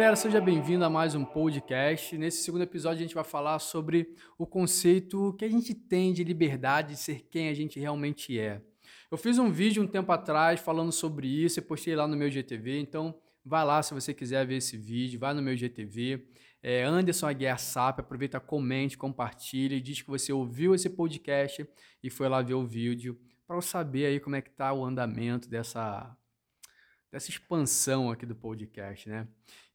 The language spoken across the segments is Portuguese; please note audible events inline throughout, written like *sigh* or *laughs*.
galera, seja bem-vindo a mais um podcast. Nesse segundo episódio, a gente vai falar sobre o conceito que a gente tem de liberdade, de ser quem a gente realmente é. Eu fiz um vídeo um tempo atrás falando sobre isso e postei lá no meu GTV, então vai lá se você quiser ver esse vídeo, vai no meu GTV. É Anderson Aguiar Sap, aproveita, comente, compartilhe, diz que você ouviu esse podcast e foi lá ver o vídeo para eu saber aí como é que tá o andamento dessa dessa expansão aqui do podcast, né?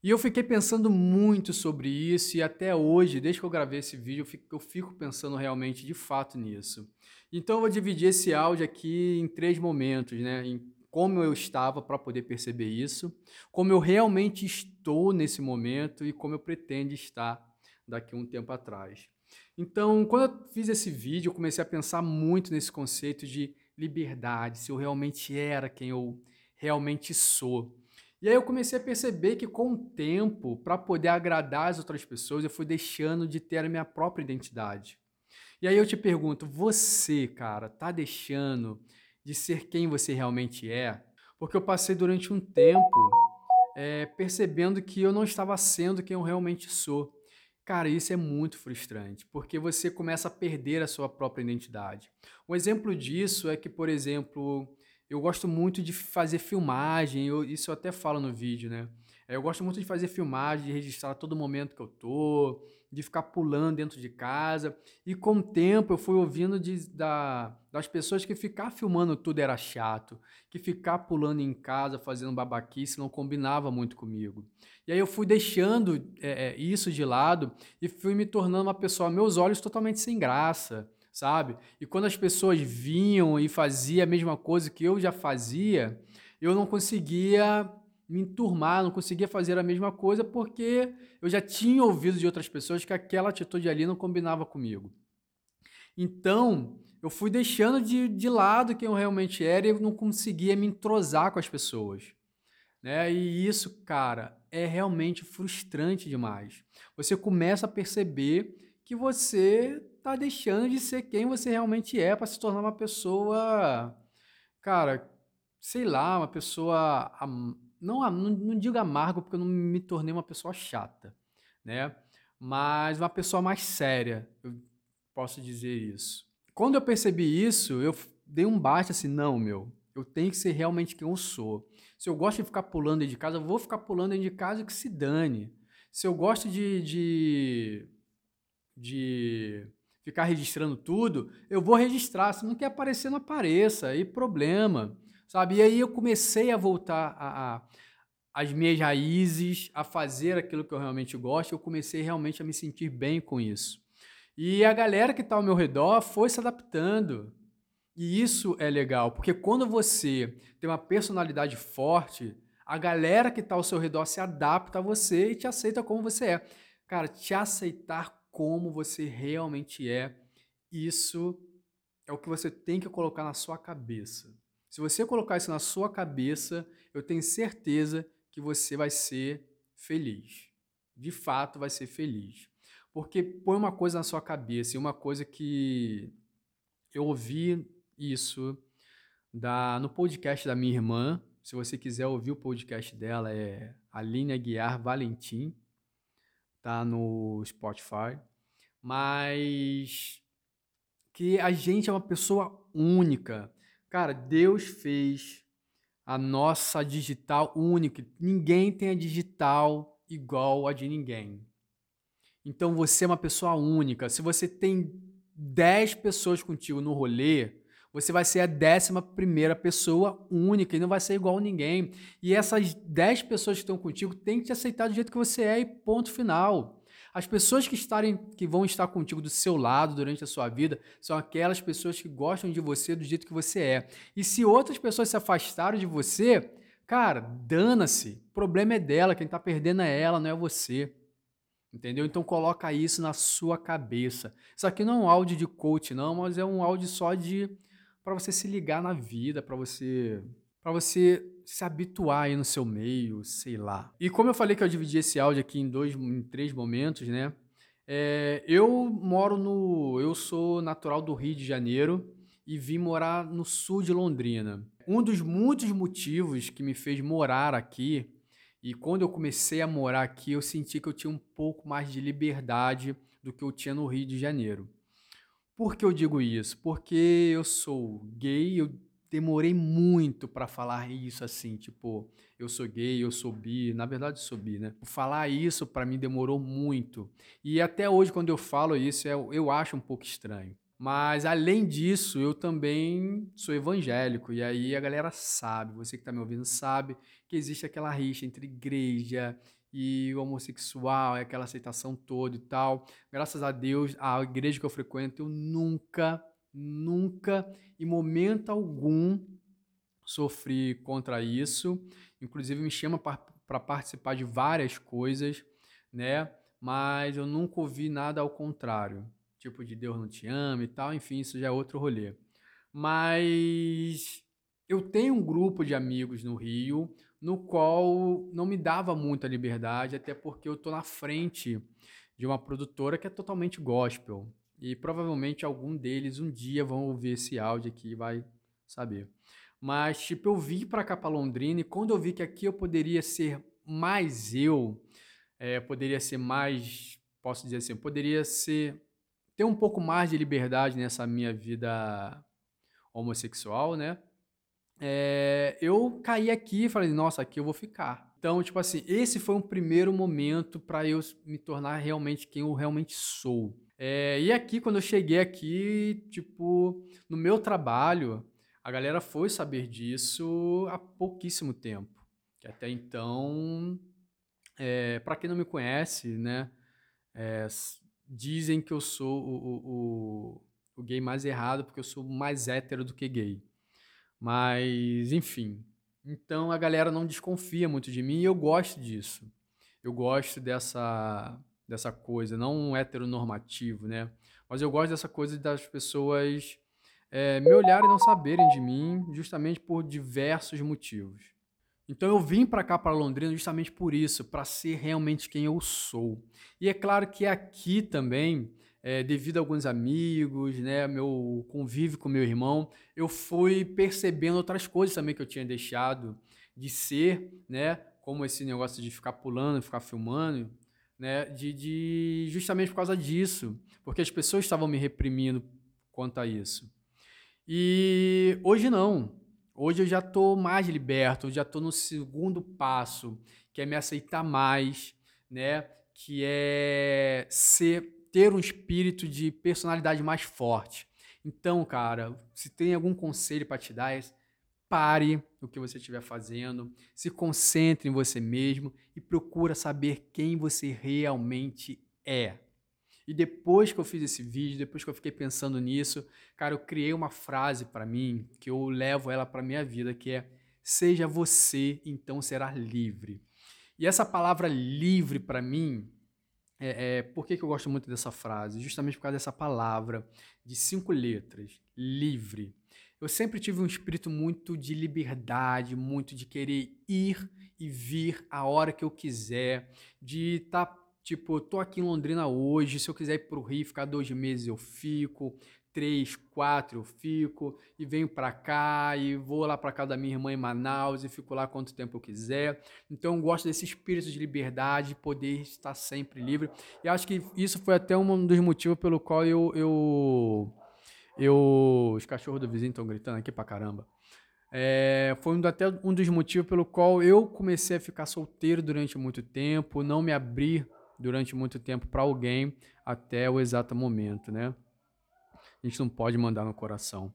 E eu fiquei pensando muito sobre isso e até hoje, desde que eu gravei esse vídeo, eu fico, pensando realmente de fato nisso. Então eu vou dividir esse áudio aqui em três momentos, né? Em como eu estava para poder perceber isso, como eu realmente estou nesse momento e como eu pretendo estar daqui a um tempo atrás. Então, quando eu fiz esse vídeo, eu comecei a pensar muito nesse conceito de liberdade, se eu realmente era quem eu realmente sou. E aí eu comecei a perceber que com o tempo, para poder agradar as outras pessoas, eu fui deixando de ter a minha própria identidade. E aí eu te pergunto, você, cara, tá deixando de ser quem você realmente é? Porque eu passei durante um tempo é, percebendo que eu não estava sendo quem eu realmente sou. Cara, isso é muito frustrante, porque você começa a perder a sua própria identidade. Um exemplo disso é que, por exemplo, eu gosto muito de fazer filmagem, eu, isso eu até falo no vídeo, né? É, eu gosto muito de fazer filmagem, de registrar todo momento que eu tô, de ficar pulando dentro de casa. E com o tempo eu fui ouvindo de, da, das pessoas que ficar filmando tudo era chato, que ficar pulando em casa, fazendo babaquice, não combinava muito comigo. E aí eu fui deixando é, é isso de lado e fui me tornando uma pessoa, meus olhos totalmente sem graça sabe? E quando as pessoas vinham e faziam a mesma coisa que eu já fazia, eu não conseguia me enturmar, não conseguia fazer a mesma coisa porque eu já tinha ouvido de outras pessoas que aquela atitude ali não combinava comigo. Então, eu fui deixando de, de lado quem eu realmente era e eu não conseguia me entrosar com as pessoas. Né? E isso, cara, é realmente frustrante demais. Você começa a perceber que você tá deixando de ser quem você realmente é para se tornar uma pessoa, cara, sei lá, uma pessoa não, não, não digo amargo porque eu não me tornei uma pessoa chata, né? Mas uma pessoa mais séria, eu posso dizer isso. Quando eu percebi isso, eu dei um baixo assim, não, meu, eu tenho que ser realmente quem eu sou. Se eu gosto de ficar pulando de casa, eu vou ficar pulando de casa que se dane. Se eu gosto de, de, de ficar registrando tudo, eu vou registrar. Se não quer aparecer, não apareça. Aí problema, sabe? E aí eu comecei a voltar a, a as minhas raízes, a fazer aquilo que eu realmente gosto. Eu comecei realmente a me sentir bem com isso. E a galera que está ao meu redor foi se adaptando. E isso é legal, porque quando você tem uma personalidade forte, a galera que está ao seu redor se adapta a você e te aceita como você é. Cara, te aceitar como você realmente é. Isso é o que você tem que colocar na sua cabeça. Se você colocar isso na sua cabeça, eu tenho certeza que você vai ser feliz. De fato, vai ser feliz. Porque põe uma coisa na sua cabeça, e uma coisa que eu ouvi isso da, no podcast da minha irmã. Se você quiser ouvir o podcast dela, é Aline Aguiar Valentim tá no Spotify, mas que a gente é uma pessoa única. Cara, Deus fez a nossa digital única. Ninguém tem a digital igual a de ninguém. Então você é uma pessoa única. Se você tem 10 pessoas contigo no rolê, você vai ser a décima primeira pessoa única e não vai ser igual a ninguém. E essas 10 pessoas que estão contigo têm que te aceitar do jeito que você é e ponto final. As pessoas que, estarem, que vão estar contigo do seu lado durante a sua vida são aquelas pessoas que gostam de você do jeito que você é. E se outras pessoas se afastaram de você, cara, dana-se. O problema é dela, quem está perdendo é ela, não é você. Entendeu? Então coloca isso na sua cabeça. Isso aqui não é um áudio de coach, não, mas é um áudio só de para você se ligar na vida, para você para você se habituar aí no seu meio, sei lá. E como eu falei que eu dividi esse áudio aqui em dois, em três momentos, né? É, eu moro no, eu sou natural do Rio de Janeiro e vim morar no sul de Londrina. Um dos muitos motivos que me fez morar aqui E quando eu comecei a morar aqui, eu senti que eu tinha um pouco mais de liberdade do que eu tinha no Rio de Janeiro. Por que eu digo isso? Porque eu sou gay, eu demorei muito para falar isso assim, tipo, eu sou gay, eu sou bi, na verdade sou bi, né? Falar isso para mim demorou muito. E até hoje quando eu falo isso, eu, eu acho um pouco estranho. Mas além disso, eu também sou evangélico e aí a galera sabe, você que está me ouvindo sabe que existe aquela rixa entre igreja e o homossexual, é aquela aceitação toda e tal. Graças a Deus, a igreja que eu frequento, eu nunca nunca, em momento algum, sofri contra isso. Inclusive, me chama para participar de várias coisas, né? Mas eu nunca ouvi nada ao contrário. Tipo, de Deus não te ama e tal. Enfim, isso já é outro rolê. Mas eu tenho um grupo de amigos no Rio, no qual não me dava muita liberdade, até porque eu tô na frente de uma produtora que é totalmente gospel. E provavelmente algum deles um dia vão ouvir esse áudio aqui e vai saber. Mas, tipo, eu vim para cá para Londrina e quando eu vi que aqui eu poderia ser mais eu, é, poderia ser mais, posso dizer assim, poderia ser ter um pouco mais de liberdade nessa minha vida homossexual, né? É, eu caí aqui e falei, nossa, aqui eu vou ficar. Então, tipo assim, esse foi um primeiro momento para eu me tornar realmente quem eu realmente sou. É, e aqui, quando eu cheguei aqui, tipo, no meu trabalho, a galera foi saber disso há pouquíssimo tempo. Que até então, é, para quem não me conhece, né, é, dizem que eu sou o, o, o, gay mais errado porque eu sou mais hétero do que gay. Mas, enfim. Então a galera não desconfia muito de mim e eu gosto disso. Eu gosto dessa dessa coisa, não heteronormativo, né? Mas eu gosto dessa coisa das pessoas é, me olharem e não saberem de mim, justamente por diversos motivos. Então eu vim para cá, para Londrina, justamente por isso, para ser realmente quem eu sou. E é claro que aqui também, é, devido a alguns amigos, né, meu convívio com meu irmão, eu fui percebendo outras coisas também que eu tinha deixado de ser, né, como esse negócio de ficar pulando, ficar filmando, né, de, de justamente por causa disso, porque as pessoas estavam me reprimindo quanto a isso. E hoje não. Hoje eu já estou mais liberto, já estou no segundo passo, que é me aceitar mais, né? Que é ser ter um espírito de personalidade mais forte. Então, cara, se tem algum conselho para te dar, é Pare o que você estiver fazendo, se concentre em você mesmo e procura saber quem você realmente é. E depois que eu fiz esse vídeo, depois que eu fiquei pensando nisso, cara, eu criei uma frase para mim que eu levo ela para minha vida, que é: seja você, então será livre. E essa palavra livre para mim, é, é, por que, que eu gosto muito dessa frase? Justamente por causa dessa palavra de cinco letras, livre eu sempre tive um espírito muito de liberdade, muito de querer ir e vir a hora que eu quiser, de estar, tá, tipo, tô aqui em Londrina hoje, se eu quiser ir pro Rio, ficar dois meses eu fico, três, quatro eu fico, e venho para cá, e vou lá para casa da minha irmã em Manaus, e fico lá quanto tempo eu quiser. Então eu gosto desse espírito de liberdade, de poder estar sempre livre. E acho que isso foi até um dos motivos pelo qual eu, eu eu, os cachorros do vizinho estão gritando aqui pra caramba. É, foi um, até um dos motivos pelo qual eu comecei a ficar solteiro durante muito tempo, não me abrir durante muito tempo para alguém até o exato momento, né? A gente não pode mandar no coração.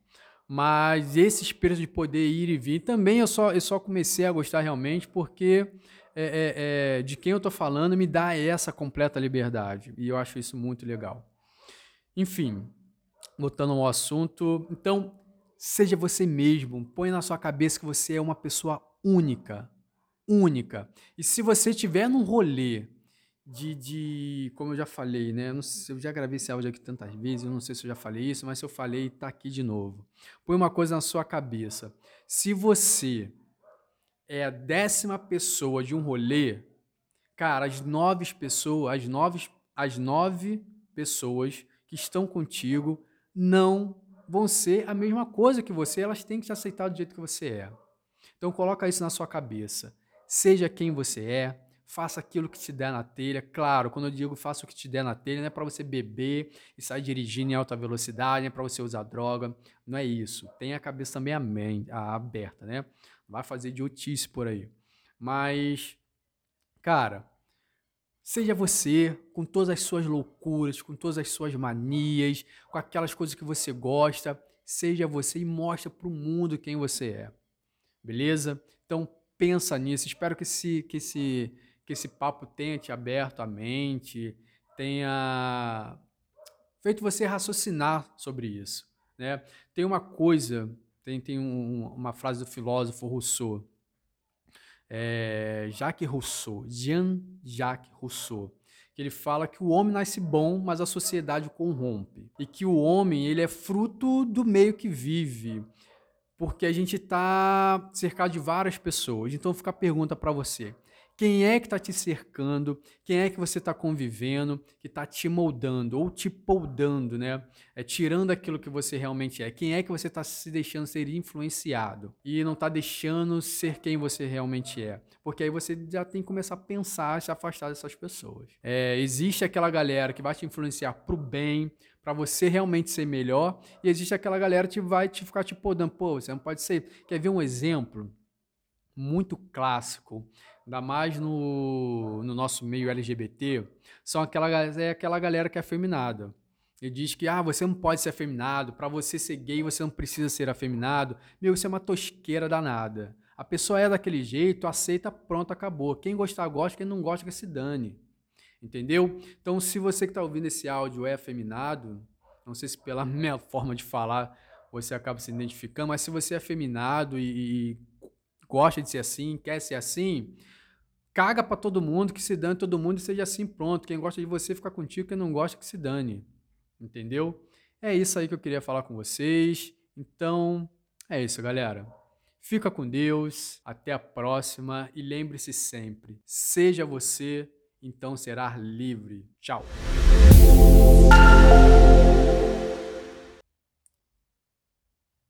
Mas esse espírito de poder ir e vir, também eu só, eu só comecei a gostar realmente porque é, é, é, de quem eu estou falando me dá essa completa liberdade. E eu acho isso muito legal. Enfim, voltando ao assunto. Então, seja você mesmo. Põe na sua cabeça que você é uma pessoa única. Única. E se você tiver num rolê de, de como eu já falei, né? Eu, não sei, eu já gravei esse áudio aqui tantas vezes, eu não sei se eu já falei isso, mas se eu falei, tá aqui de novo. Põe uma coisa na sua cabeça. Se você é a décima pessoa de um rolê, cara, as nove pessoas, as nove, as nove pessoas que estão contigo não vão ser a mesma coisa que você, elas têm que te aceitar do jeito que você é. Então coloca isso na sua cabeça. Seja quem você é, faça aquilo que te der na telha. Claro, quando eu digo faça o que te der na telha, não é para você beber e sair dirigindo em alta velocidade, não é para você usar droga, não é isso. Tenha a cabeça também aberta, né? Vai fazer idiotice por aí. Mas, cara, seja você com todas as suas loucuras, com todas as suas manias, com aquelas coisas que você gosta, seja você e mostre para o mundo quem você é. Beleza? Então pensa nisso. Espero que esse, que esse, que esse papo tenha te aberto a mente, tenha feito você raciocinar sobre isso. Né? Tem uma coisa, tem, tem um, uma frase do filósofo Rousseau, é, Jacques Rousseau, Jean-Jacques Rousseau, que ele fala que o homem nasce bom, mas a sociedade o corrompe. E que o homem ele é fruto do meio que vive porque a gente está cercado de várias pessoas. Então fica a pergunta para você: quem é que está te cercando? Quem é que você está convivendo? Que está te moldando ou te poldando, né? É tirando aquilo que você realmente é. Quem é que você está se deixando ser influenciado e não está deixando ser quem você realmente é? Porque aí você já tem que começar a pensar, se afastar dessas pessoas. É, existe aquela galera que vai te influenciar para o bem, para você realmente ser melhor, e existe aquela galera que vai te ficar te podando, pô, você não pode ser. Quer ver um exemplo muito clássico, ainda mais no, no nosso meio LGBT, são aquela, é aquela galera que é afeminada. Ele diz que ah, você não pode ser afeminado, para você ser gay você não precisa ser afeminado. Meu, isso é uma tosqueira danada. A pessoa é daquele jeito, aceita, pronto, acabou. Quem gostar, gosta, quem não gosta, que se dane. Entendeu? Então, se você que está ouvindo esse áudio é afeminado, não sei se pela *laughs* minha forma de falar você acaba se identificando, mas se você é afeminado e, e gosta de ser assim, quer ser assim, caga para todo mundo, que se dane todo mundo e seja assim pronto. Quem gosta de você fica contigo, quem não gosta que se dane. Entendeu? É isso aí que eu queria falar com vocês. Então, é isso, galera. Fica com Deus, até a próxima e lembre-se sempre: seja você então será livre. Tchau.